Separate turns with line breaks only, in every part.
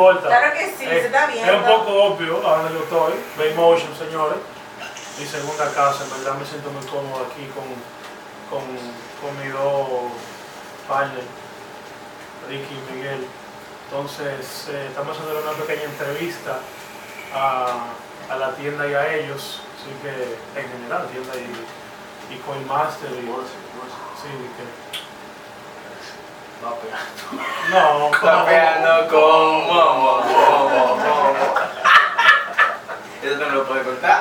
importa.
Claro que sí,
Eh,
se está
Es
viendo.
un poco obvio a donde yo estoy. Baymotion, señores. Mi segunda casa, en verdad me siento muy cómodo aquí con, con, con mis dos partners, Ricky y Miguel. Entonces, eh, estamos haciendo una pequeña entrevista a, a la tienda y a ellos. Así que, en general, tienda y, y Coinmaster. Y, sí, que. No,
Rapeando con momo, momo, momo. Eso no lo puede cortar.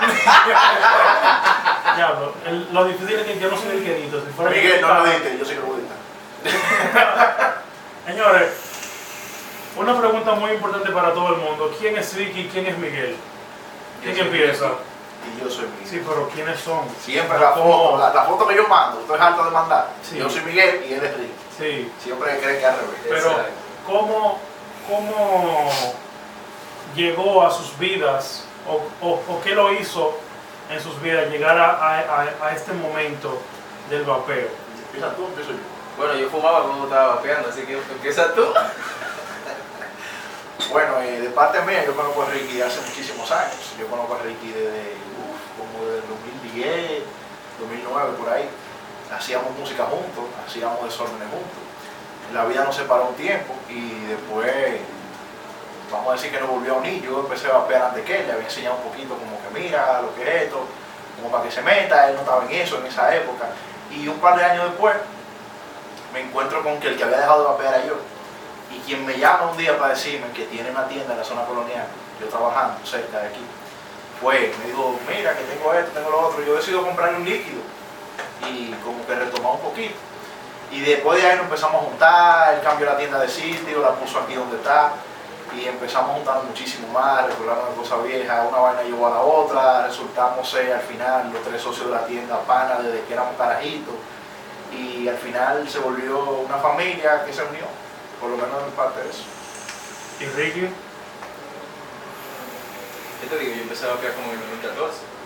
diablo. El- lo difícil es que yo no soy el que edito. Si fuera
Miguel,
yo
no lo
editaba-
edite, yo sé que lo voy a editar.
Señores, una pregunta muy importante para todo el mundo. ¿Quién es Ricky y quién es Miguel? ¿Quién empieza?
Y yo soy Miguel.
Sí, pero ¿quiénes son?
Siempre la foto, la, la foto que yo mando, estoy harto de mandar.
Sí.
Yo soy Miguel y él es Rick.
Sí,
Siempre creen que es al revés.
pero. ¿cómo, cómo llegó a sus vidas o, o- o qué lo hizo en sus vidas llegar a, a- a- a este momento del vapeo?
Empieza tú, empiezo yo.
Bueno, yo fumaba cuando estaba vapeando, así que empieza tú.
Bueno, eh, de parte mía, yo conozco a Ricky hace muchísimos años. Yo conozco a Ricky desde desde 2010, 2009, por ahí. Hacíamos música juntos, hacíamos desórdenes juntos. La vida nos separó un tiempo y después, vamos a decir que nos volvió a unir. Yo empecé a vapear antes que él, le había enseñado un poquito como que mira lo que es esto, como para que se meta. Él no estaba en eso en esa época. Y un par de años después, me encuentro con que el que había dejado de vapear era yo. Y quien me llama un día para decirme que tiene una tienda en la zona colonial, yo trabajando cerca de aquí, fue, me dijo, mira que tengo esto, tengo lo otro, yo decido comprarle un líquido y como que retomar un poquito. Y después de ahí nos empezamos a juntar, él cambió la tienda de sitio, la puso aquí donde está y empezamos a juntarnos muchísimo más, recordarnos cosas viejas, una vaina llevó a la otra, resultamos al final los tres socios de la tienda pana desde que éramos carajitos y al final se volvió una familia que se unió, por lo menos en parte de eso.
¿Y Ricky?
Yo te digo, yo empecé a vapear como en el 2014.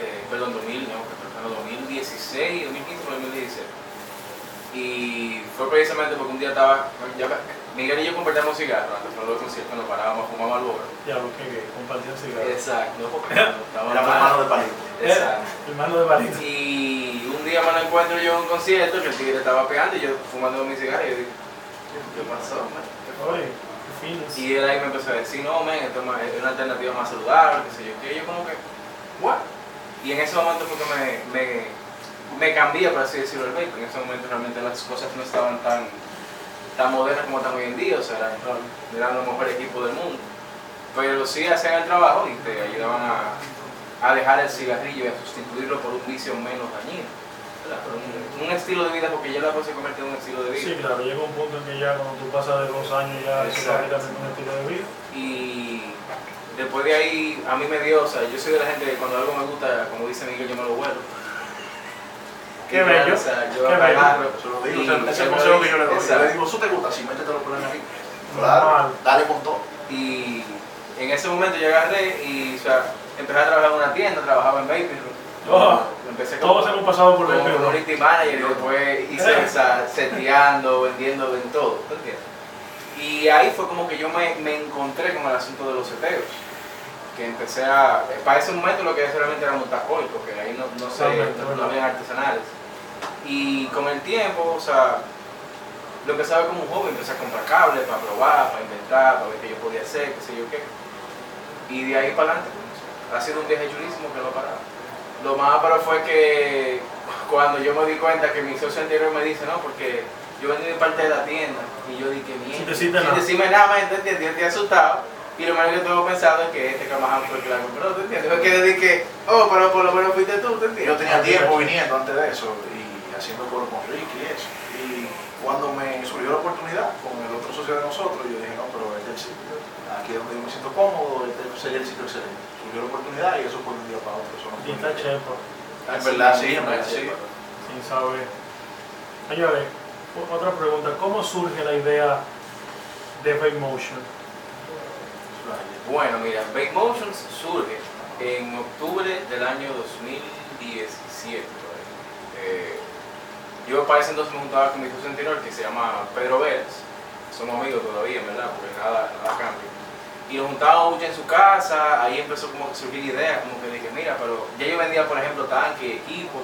Eh, perdón, 2000, no, perdón, 2016, 2015 o 2016. Y fue precisamente porque un día estaba, ya, Miguel y yo compartíamos cigarros antes de los conciertos, nos parábamos a fumar Marlboro.
Diablo, que gay, compartió cigarros.
Exacto, porque estábamos
Éramos hermanos de palito.
Exacto.
Hermano de Valito.
Y un día me lo encuentro yo en un concierto que el tigre estaba pegando y yo fumando mi cigarro y yo digo, ¿qué pasó, man? ¿Qué fue?" Y él ahí me empezó a decir, no, men, es una alternativa más saludable, qué sé yo, y yo como que, what? Y en ese momento fue me, me, me cambié, por así decirlo, el vape. En ese momento realmente las cosas no estaban tan, tan modernas como están hoy en día, o sea, eran, eran los mejores equipos del mundo. Pero sí hacían el trabajo y te ayudaban a, a dejar el cigarrillo y a sustituirlo por un vicio menos dañino. Un, un estilo de vida, porque ya la cosa se convirtió en un estilo de vida.
Sí, claro, llega un punto en que ya cuando tú pasas de dos años ya es
Exacto.
prácticamente un estilo de vida.
Y después de ahí, a mí me dio, o sea, yo soy de la gente que cuando algo me gusta, como dice Miguel, yo me lo vuelo.
Qué
Y
bello,
O sea, yo
qué bello.
agarro.
Se lo digo,
y
o sea, ese es consejo que yo le doy.
Exacto.
le digo, eso te gusta, si métetelo por la nariz. Claro, dale con todo.
Y en ese momento yo agarré y, o sea, empecé a trabajar en una tienda, trabajaba en Baby Room.
Oh,
empecé como,
Todos hemos pasado por el
community manager y después hice o sea, seteando, vendiendo, en todo. Y ahí fue como que yo me, me encontré con el asunto de los seteos. Que empecé a. Para ese momento lo que hacía realmente era montar porque ahí no, no,
Totalmente,
no, habían artesanales. Y con el tiempo, o sea, lo a ver como un hobby, empecé a comprar cables para probar, para inventar, para ver qué yo podía hacer, qué sé yo qué. Y de ahí para adelante, ha sido un viaje chulísimo que no ha parado. Lo más pero fue que cuando yo me di cuenta que mi socio anterior me dice, no, porque yo vendí parte de la tienda y yo dije, mierda,
Sin nada.
decirme nada, ¿me entiendes? Yo estoy asustado. Y lo menos que tengo pensado es que este Camaján fue el que la compró, ¿te entiendes? Fue que le dije, oh, pero por lo menos fuiste tú, ¿te entiendes?
Yo tenía tiempo viniendo antes de eso y haciendo coro con Ricky y eso. Y cuando me surgió la oportunidad con el otro socio de nosotros, yo dije, no, pero este es el sitio. Aquí es donde yo me siento cómodo, este sería el sitio excelente. Surgió la oportunidad y eso fue de un día para otro. Eso no
Y está chepo,
En verdad, sí, en verdad, sí.
sin saber. Señores, otra pregunta. ¿Cómo surge la idea de Vape Motion?
Bueno, mira, Bake Motions surge en octubre del año 2017. por ahí. Eh, Yo para ese entonces me juntaba con mi socio anterior que se llama Pedro Vélez. Somos amigos todavía, ¿verdad? Porque nada, nada cambia. Y nos juntábamos mucho en su casa, ahí empezó como a surgir ideas, como que dije, mira, pero ya yo vendía, por ejemplo, tanque, equipo,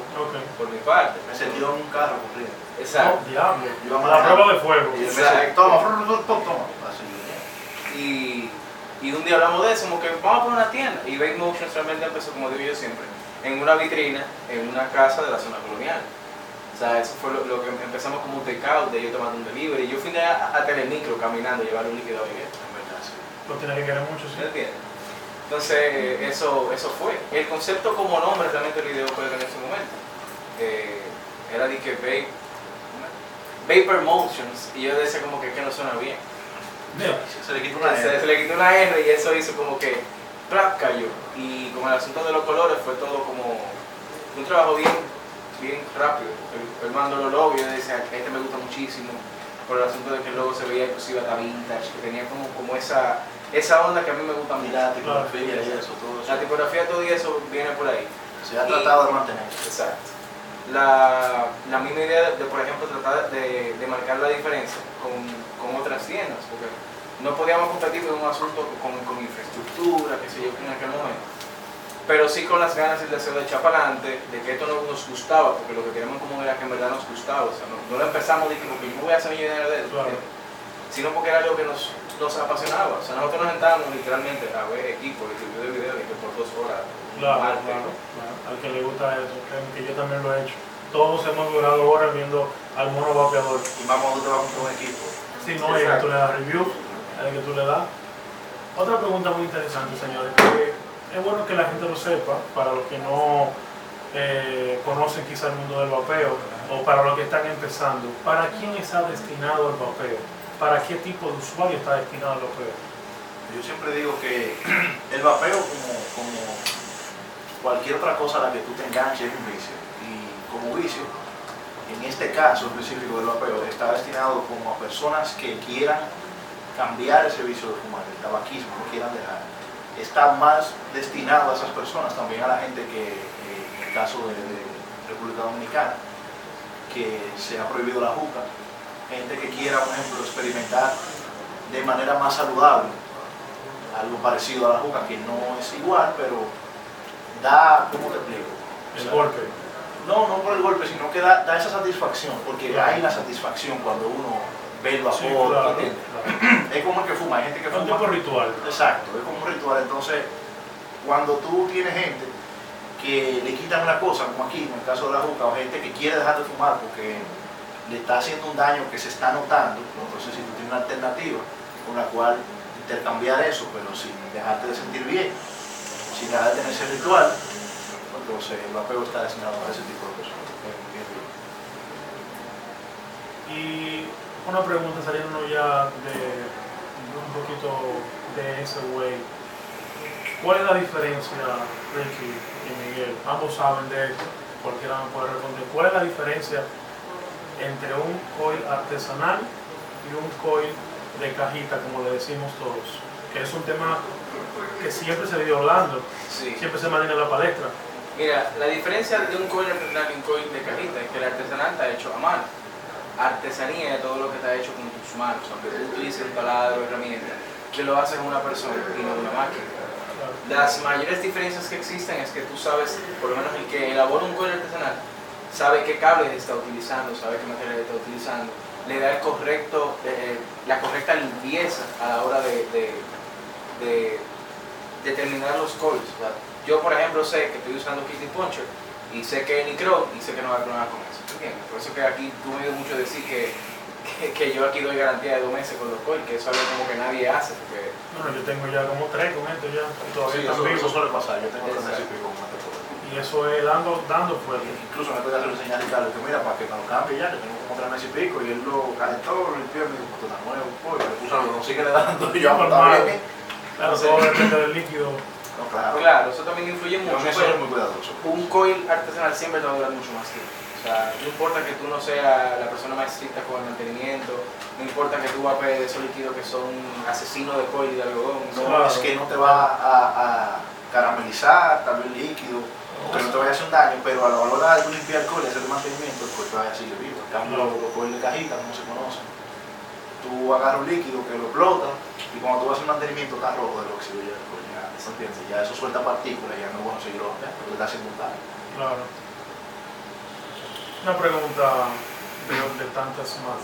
por mi parte.
Me sentí en un carro corriendo.
Exacto.
Oh, diablo. La prueba de fuego.
Y
Exacto.
toma, fru, toma. Así.
Y, y un día hablamos de eso, como que vamos a poner una tienda. Y Bake Motions realmente empezó, como digo yo siempre, en una vitrina, en una casa de la zona colonial. O sea, eso fue lo, lo que empezamos como un takeout, de yo tomando un delivery. Yo fui a, a Telemicro caminando, llevar un líquido a Miguel.
En verdad, sí.
Lo tienes que querer mucho, sí.
¿Me entiendes? Entonces, eso, eso fue. El concepto como nombre realmente el video fue en ese momento. Eh, era de que Vape, Vapor Motions, y yo decía como que, que no suena bien.
Se le quitó una
Se, se
R.
le quitó una R y eso hizo como que ¡plap! cayó. Y con el asunto de los colores fue todo como un trabajo bien, bien rápido. Él, él mandó los logos y yo decía, este me gusta muchísimo. Por el asunto de que el logo se veía inclusive hasta vintage, que tenía como, como esa, esa onda que a mí me gusta mucho.
Mira, tipografía y eso, todo
La
eso.
tipografía, todo y eso viene por ahí.
Se ha tratado de mantener.
Exacto. La, la misma idea de, por ejemplo, tratar de, de marcar la diferencia con, con otras tiendas, porque no podíamos competir con un asunto con, con infraestructura, qué sé yo, en aquel momento. Pero sí con las ganas y el deseo de echar para adelante, de que esto no nos gustaba, porque lo que queríamos como era que en verdad nos gustaba. O sea, no, no lo empezamos de que me voy a hacer millonario de esto,
Claro.
sino porque era algo que nos, nos apasionaba. O sea, nosotros nos sentábamos literalmente a ver equipo, distribuir de video, y que por dos horas.
Claro,
arte,
claro, claro. Al que le gusta eso, que yo también lo he hecho. Todos hemos durado horas viendo al mono vapeador.
Y cuando te vas con un equipo.
Si no, es que tú le das review, es que tú le das. Otra pregunta muy interesante, señores, que es bueno que la gente lo sepa, para los que no eh, conocen quizá el mundo del vapeo, o para los que están empezando. ¿Para quién está destinado el vapeo? ¿Para qué tipo de usuario está destinado el vapeo?
Yo siempre digo que el vapeo como, como cualquier otra cosa a la que tú te enganches es un vicio. Y como vicio, en este caso específico del vapeo, está destinado como a personas que quieran cambiar ese vicio de fumar, el tabaquismo, lo quieran dejar. Está más destinado a esas personas, también a la gente que, eh, en el caso de, de República Dominicana, que se ha prohibido la juca, gente que quiera, por ejemplo, experimentar de manera más saludable algo parecido a la juca, que no es igual, pero da, ¿cómo te explico? O
El golpe.
No, no por el golpe, sino que da, da esa satisfacción, porque hay la satisfacción cuando uno ve el vapor,
Sí, claro,
¿entiendes?
claro.
Es como el que fuma, hay gente que
Es un
fuma.
tipo ritual.
Exacto, es como un ritual. Entonces, cuando tú tienes gente que le quitan una cosa, como aquí en el caso de la juca, o gente que quiere dejar de fumar porque le está haciendo un daño que se está notando, entonces si tú tienes una alternativa con la cual intercambiar eso, pero sin dejarte de sentir bien, sin dejar de tener ese ritual, entonces el vapeo está destinado para ese tipo de bien.
Y una pregunta saliendo ya de un poquito de ese way. ¿Cuál es la diferencia, Ricky y Miguel? Ambos saben de esto, cualquiera me puede responder. ¿Cuál es la diferencia entre un coil artesanal y un coil de cajita, como le decimos todos? Que es un tema que siempre se vive hablando,
Sí.
siempre se mantiene en la palestra.
Mira, la diferencia de un coil artesanal y un coil de cajita es que el artesanal está hecho a mano. Artesanía es todo lo que está hecho con tus manos, aunque tú utilices un taladro herramienta, que lo hace una persona y no una máquina. Las mayores diferencias que existen es que tú sabes, por lo menos el que elabora un coil artesanal, sabe qué cables está utilizando, sabe qué material está utilizando, le da el correcto, eh, la correcta limpieza a la hora de, de, de determinar los sea, yo, por ejemplo, sé que estoy usando Kitty Puncher y sé que es Nicron y sé que no va a problemas con. ¿Entiendes? Por eso que aquí tú me oído mucho decir que, que, que yo aquí doy garantía de dos meses con los coils, que eso es algo como que nadie hace. Porque
Bueno, yo tengo ya como tres con esto ya, y todavía
Sí, eso, suele pasar, yo tengo tres meses y pico con este problema.
Y eso es dando, dando fuerte.
Incluso me puede hacer una señal y tal, que mira, para que me lo cambie ya, que tengo como tres meses y pico, y él lo calentó, lo limpió, y me dijo, puta, nuevo, pues, le puso algo, no sigue le dando, y yo, pues, está
Normal.
bien.
Claro,
Sí.
todo depende del líquido.
No, claro,
claro, eso también influye mucho.
soy muy cuidadoso.
un coil artesanal siempre te va a durar mucho más tiempo. O sea, no importa que tú no seas la persona más estricta con el mantenimiento, no importa que tú vapees de esos líquidos que son asesinos de coil y de algodón.
No es que no te va a, a caramelizar, tal vez líquido, Porque no te vaya a hacer un daño, pero a la hora de tú limpiar el cobre y hacer el mantenimiento, el cobre todavía sigue vivo. En cambio, los cobre de cajita, como se conocen, tú agarras un líquido que lo explota y cuando tú vas a hacer mantenimiento está rojo del óxido ya, pues ya, ¿se entiende? ya eso suelta partículas y ya no es bueno seguirlo porque te está haciendo un daño.
Claro. Una pregunta de, de tantas más.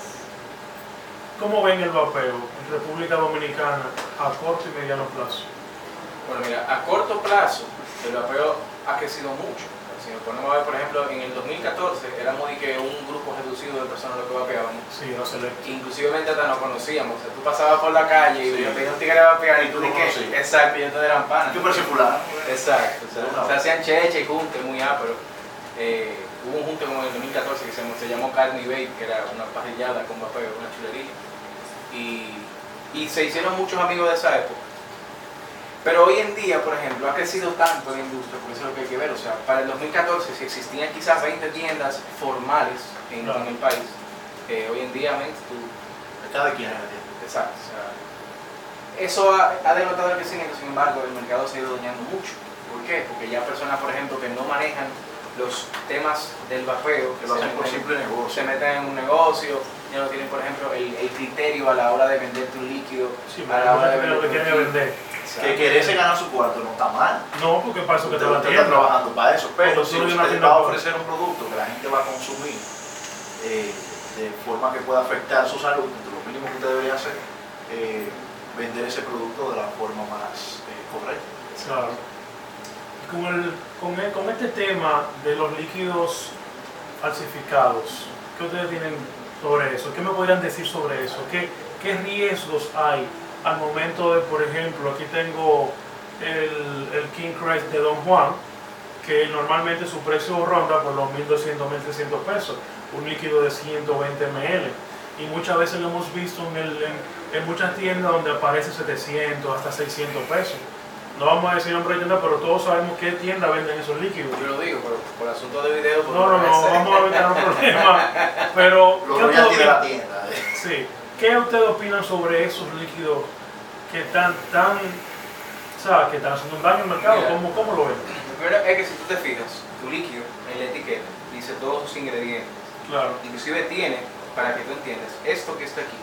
¿Cómo ven el vapeo en República Dominicana a corto y mediano plazo?
Bueno, mira, a corto plazo el vapeo ha crecido mucho. Si nos ponemos a ver, por ejemplo, en el 2014 éramos de que un grupo reducido de personas lo que vapeábamos.
Sí, no se le...
Inclusivemente hasta nos conocíamos. O sea, tú pasabas por la calle y
Sí.
veías un tigre vapear y tú
tú conocías.
exacto, y entonces eran panas.
¿Qué parece fulano?
Exacto, o sea,
Una
se hacían cheche y junte muy ápero. Eh, hubo un junte como en el 2014 que se, llamó- se llamó Carne Bake, que era una parrillada con vapeo, una chulería. Y, y se hicieron muchos amigos de esa época. Pero hoy en día, por ejemplo, ha crecido tanto la industria, porque eso es lo que hay que ver. O sea, para el 2014, si existían quizás 20 tiendas formales en,
Claro.
en el país, eh, hoy en día, men, tú
Cada quien es la tienda.
Exacto. o sea, eso ha, ha denotado el crecimiento, sin embargo, el mercado se ha ido dañando mucho. ¿Por qué? Porque ya personas, por ejemplo, que no manejan los temas del vapeo,
Que lo
se
hacen por
meten-
simple negocio.
se meten en un negocio, ya no tienen, por ejemplo, el, el criterio a la hora de venderte un líquido,
Sí,
a la hora de
porque lo que
un
es vender.
Que quererse ganar su cuarto no está mal.
No, porque para eso que te la
usted está trabajando para eso, pero si
tú
usted va a ofrecer un producto que la gente va a consumir eh, de forma que pueda afectar su salud, lo mínimo que usted debería hacer es vender ese producto de la forma más eh, correcta.
Claro. Con, el, con, el- con este tema de los líquidos falsificados, ¿qué ustedes tienen sobre eso? ¿Qué me podrían decir sobre eso? ¿Qué, qué riesgos hay al momento de, por ejemplo, aquí tengo el, King Christ de Don Juan, que normalmente su precio ronda por los 1.200, 1.300 pesos, un líquido de 120 ml. Y muchas veces lo hemos visto en, el- en- en muchas tiendas donde aparece 700 hasta 600 pesos. No vamos a decir nombre de tienda, pero todos sabemos qué tienda venden esos líquidos.
Yo lo digo, pero por asunto de video. pues,
No, no, no, vamos a evitar un problema. Pero,
Los
¿qué
royalties de la tienda. eh.
Sí. ¿Qué ustedes opinan sobre esos líquidos que están tan, sea, que están haciendo un daño al mercado?
Mira.
¿Cómo, ¿Cómo lo ven?
Lo primero es que si tú te fijas, tu líquido en la etiqueta dice todos sus ingredientes.
Claro.
Inclusive tiene, para que tú entiendas, esto que está aquí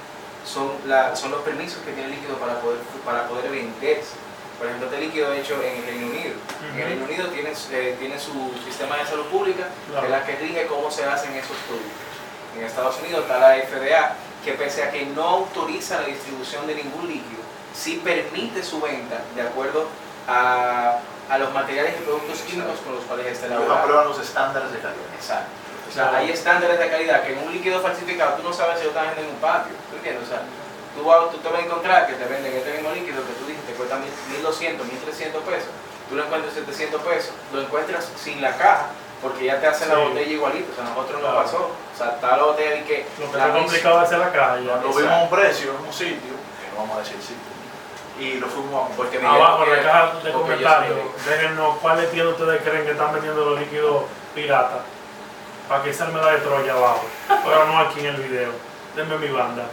son, la, son los permisos que tiene el líquido para poder, para poder venderse. Por ejemplo, este líquido hecho en el Reino Unido. En el. Reino Unido tiene, eh, tiene su sistema de salud pública,
Claro.
que es la que rige cómo se hacen esos productos. En Estados Unidos está la FDA, que pese a que no autoriza la distribución de ningún líquido, sí permite su venta de acuerdo a, a los materiales y productos químicos con los cuales está elaborado.
aprueban los estándares de calidad.
Exacto. O sea, hay estándares de calidad que en un líquido falsificado tú no sabes si lo están vendiendo en un patio. ¿Tú entiendes? O sea, tú, tú te vas a encontrar que te venden este mismo líquido que tú cuesta 1200, 1300 pesos. Tú lo encuentras en 700 pesos. Lo encuentras sin la caja porque ya te hacen la
Sí.
botella igualito. O sea, a nosotros
Claro.
nos pasó. O sea, está la botella y que.
Lo que
la
está
misma-
complicado es hacer la calle.
Cuando
Exacto.
vimos un precio en un sitio, que no vamos a decir sitio, y lo fuimos a
Porque
Abajo en la caja de comentarios, déjenos cuáles tiendas ustedes creen que están vendiendo los líquidos piratas. Para que salga la de Troya abajo. Pero no aquí en el video. Denme mi banda.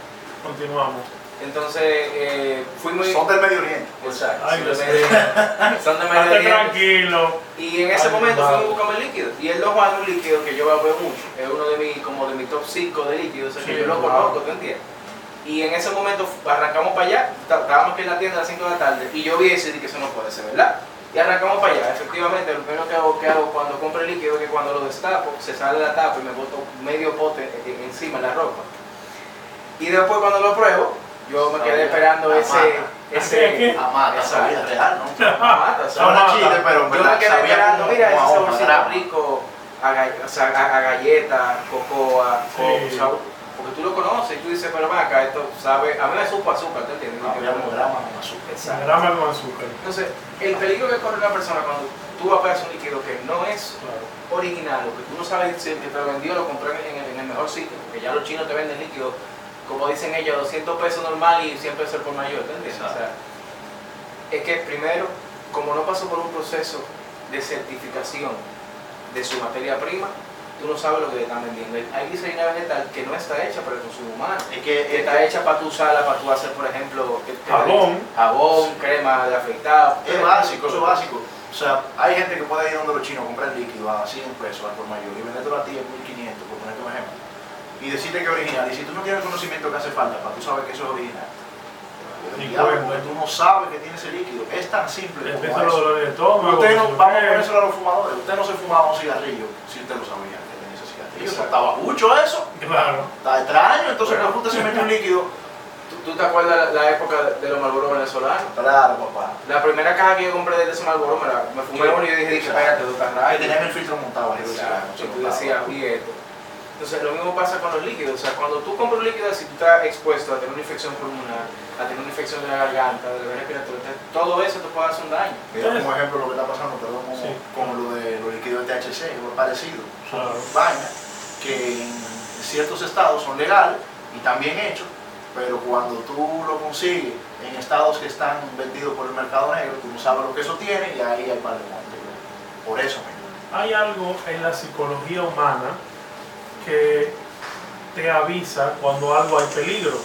Continuamos.
Entonces, eh, fuimos.
Son del Medio Oriente.
Exacto.
Ay,
son de
mío.
Medio- Son de Medio Oriente.
tranquilo.
Y en ese
Ay,
momento
madre.
fuimos buscando el líquido. Y el Don Juan es un líquido que yo veo mucho. Es uno de mis, como de mi top 5 de líquidos. O sea,
Sí,
que yo lo conozco, ¿tú entiendes? Y en ese momento arrancamos para allá. está- Estábamos aquí en la tienda a las 5 de la tarde. Y yo vi eso y dije que eso no puede ser, ¿verdad? Y arrancamos para allá. Efectivamente, lo primero que hago, que hago cuando compro el líquido es que cuando lo destapo, se sale la tapa y me boto medio pote en- encima en la ropa. Y después cuando lo pruebo, yo me quedé esperando ese... ese Exacto.
esa vida real, ¿no?
mata, o sea,
Son pero
yo me quedé esperando, mira ese saborcito rico a, o sea, a, a galleta, cocoa,
Sí.
porque tú lo conoces y tú dices, pero acá, esto sabe, a mí me supo azúcar, ¿te entiendes?
Un grama con azúcar.
Exacto.
Grama con azúcar.
Entonces, el peligro que corre una persona cuando tú vapeas un líquido que no es
Claro.
original, o que tú no sabes si el que te lo vendió lo compró en el, en el mejor sitio, porque ya los chinos te venden líquido, como dicen ellos, 200 pesos normal y 100 pesos por mayor, ¿te entiendes? O sea, es que primero, como no pasó por un proceso de certificación de su materia prima, tú no sabes lo que te están vendiendo. Hay glicerina vegetal que no está hecha para el consumo humano,
Es que,
que
es,
está hecha para tu usarla, para tu hacer, por ejemplo, ¿qué- qué te
Jabón.
jabón, crema de afeitado.
es básico, eso es básico. sea, hay gente que puede ir donde los chinos, comprar líquido a 100 pesos al por mayor y vendértelo a ti en 1500, por ponerte un ejemplo. Y decirte que es original. Y si tú no tienes el conocimiento que hace falta para tú sabes que eso es original,
Ni
porque tú no sabes que tiene ese líquido. Es tan simple como eso.
dolores de estómago.
Usted no, vamos a ponérselo a los fumadores. Usted no se fumaba un cigarrillo si usted lo sabía que tenía ese cigarrillo. Eso estaba mucho eso.
Claro.
Está extraño. Entonces,
Bueno.
¿por qué usted se mete un líquido?
¿Tú, tú te acuerdas la, la época de los Marlboro venezolanos?
Claro, papá.
La primera caja que yo compré de ese Marlboro me, la, me fumé uno y yo dije, espérate, tú estás
Que
raro.
tenían el filtro montado arriba del cigarro,
Exacto.
se
Y tú decías, oye, esto. Entonces, lo mismo pasa con los líquidos. O sea, cuando tú compras un líquido así, tú estás expuesto a tener una infección pulmonar, a tener una infección de la garganta, de la vía respiratoria. Todo eso te puede hacer un daño.
Mira como ejemplo lo que está pasando, perdón, como,
Sí.
como lo de los líquidos de THC, o parecido. Son
Claro.
vainas que en ciertos estados son legales y también hechos, pero cuando tú lo consigues en estados que están vendidos por el mercado negro, tú no sabes lo que eso tiene y ahí hay par de. Por eso mismo.
Hay algo en la psicología humana que te avisa cuando algo hay peligro.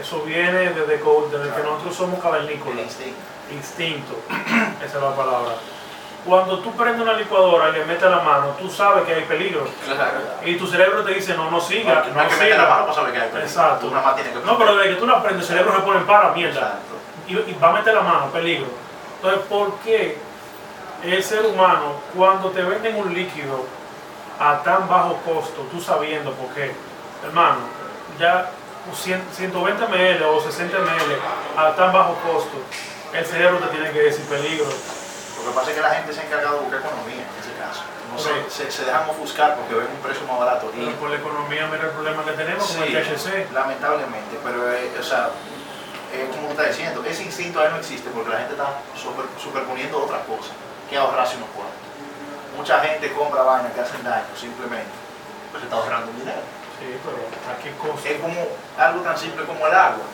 Eso viene desde, que nosotros somos cavernícolas.
instinto.
Instinto. Esa es la palabra. Cuando tú prendes una licuadora y le metes la mano, tú sabes que hay peligro.
Claro.
Y tu cerebro te dice, no, no siga,
No, no hay que meter
siga.
la mano para saber que hay peligro.
Exacto.
Tú nada más tienes que
No, pero desde que tú la prendes, el cerebro se pone para mierda. Y va a meter la mano, peligro. Entonces, ¿por qué el ser humano, cuando te venden un líquido a tan bajo costo, tú sabiendo por qué, hermano, ya 100 120 ml o 60 ml a tan bajo costo, el cerebro te tiene que decir peligro.
Lo que pasa es que la gente se ha encargado de buscar economía en ese caso. No
Ok.
se, se dejan ofuscar porque ven un precio más barato. Y,
por la economía, mira el problema que tenemos con el THC.
lamentablemente, pero eh, o sea, eh, como está diciendo, ese instinto ahí no existe porque la gente está super- superponiendo otras cosas que ahorrarse unos cuartos. Mucha gente compra vainas que hacen daño simplemente, pues está ahorrando un dinero.
Sí, pero ¿a qué costo?
Es como algo tan simple como el agua.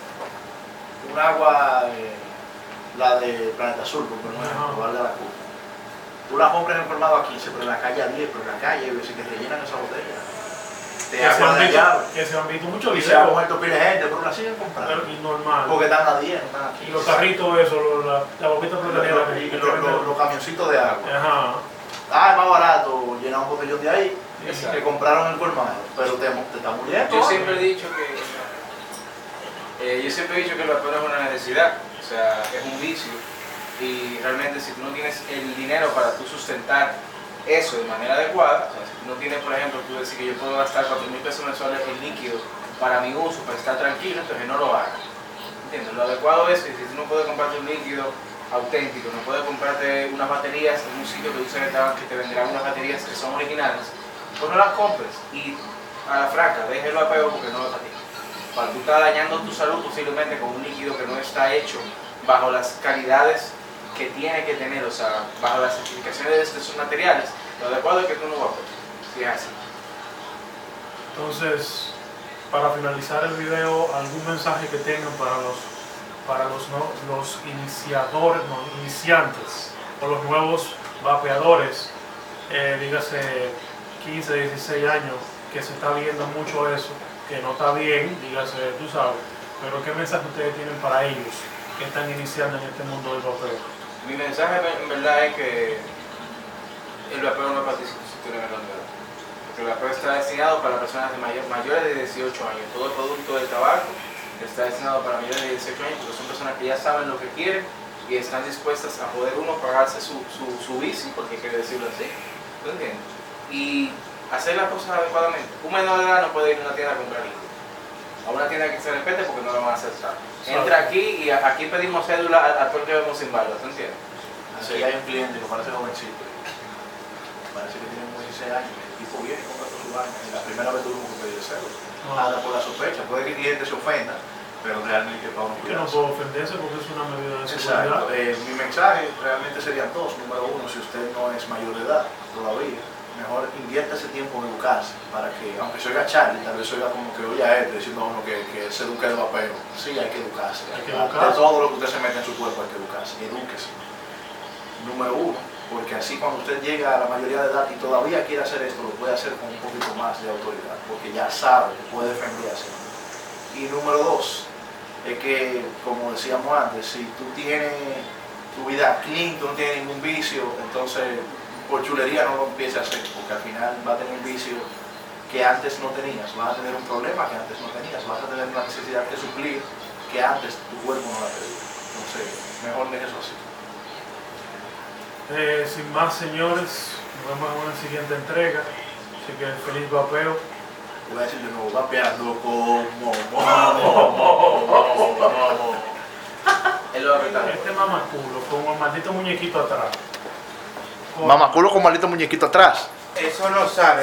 Un agua, eh, la de Planeta Azul, por ejemplo,
Ajá.
valga la culpa. Tú la compras en el colmado a 15, pero en la calle a 10, pero en la calle veces que te llenan esa botella. De
Que se, han
de
visto, que se han visto muchos
Y se ha muerto pila de gente, pero la siguen comprando.
y normal.
Porque están a 10, no están aquí.
Y los carritos, eso, la, la boquita
Los, los- los- los camioncitos de agua.
Ajá.
Ah, es más barato llenar un botellón de ahí
Exacto.
que compraron el colmado. Pero te, te está muriendo.
Yo siempre he dicho que eh, yo siempre he dicho que el vapeo es una necesidad, o sea, es un vicio y realmente si tú no tienes el dinero para tú sustentar eso de manera adecuada, o sea, si tú no tienes, por ejemplo, tú decir que yo puedo gastar 4 mil pesos mensuales en líquido para mi uso, para estar tranquilo, entonces no lo hagas. ¿Entiendes? Lo adecuado es que si tú no puedes comprarte un líquido auténtico, no puedes comprarte unas baterías en un sitio que tú sabes que te- venderán unas baterías que son originales, pues no las compres y a la franca, deje el vapeo porque no para ti. Para tú estás dañando tu salud posiblemente con un líquido que no está hecho bajo las calidades que tiene que tener, o sea, bajo las certificaciones de estos materiales, lo adecuado es que tú no vapees. Si es así.
Entonces, para finalizar el video, algún mensaje que tengan para los para los, no- los iniciadores, no, iniciantes o los nuevos vapeadores, eh, dígase 15, 16 años, que se está viendo mucho eso, que no está bien, dígase, tú sabes, pero ¿qué mensaje ustedes tienen para ellos que están iniciando en este mundo del vapeo?
Mi mensaje en verdad es que el vapeo no es de edad. Porque el vapeo está destinado para personas de mayor- mayores de 18 años. Todo el producto del tabaco está destinado para mayores de 18 años porque son personas que ya saben lo que quieren y están dispuestas a poder uno pagarse su, su, su bici, porque que decirlo así. ¿Tú entiendes? Y hacer las cosas adecuadamente. Un menor de edad no puede ir a una tienda a comprar líquido. A una tienda que se respete porque no lo van a aceptar. Entra aquí y a- aquí pedimos cédula a, a todo el que vemos sin barba, ¿tú entiendes?
Aquí hay un cliente que parece jovencito. Parece que tiene como 16 años. El tipo viene y compra su vaina. Y la primera vez tuvimos que pedir cero. Nada por la sospecha. Puede que el cliente se ofenda, pero realmente para uno
Que no puedo ofenderse porque es una medida de seguridad.
Exacto. Eh, mi mensaje realmente serían dos. Número uno, si usted no es mayor de edad todavía, mejor invierta ese tiempo en educarse para que, aunque se oiga Charlie, tal vez se oiga como que oye a este diciendo a uno que, que se eduque de vapeo. Sí, hay que educarse.
Hay que
De
educarse.
todo lo que usted se mete en su cuerpo hay que educarse. Edúquese. Número uno, porque así cuando usted llega a la mayoría de edad y todavía quiere hacer esto, lo puede hacer con un poquito más de autoridad, porque ya sabe que puede defenderse. Y número dos, es que, como decíamos antes, si tú tienes tu vida clean, tú no tienes ningún vicio, entonces por chulería no lo empieces a hacer, porque al final va a tener un vicio que antes no tenías, vas a tener un problema que antes no tenías, vas a tener una necesidad que suplir que antes tu cuerpo no la pedía. Entonces, mejor dejes eso así.
Eh, sin más, señores, nos vemos en una siguiente entrega. Así que feliz vapeo.
Voy a decir de nuevo, vapeando como.
Este mamaculo con el maldito muñequito atrás. Con-
Mamaculo con maldito muñequito atrás.
Eso no sabe.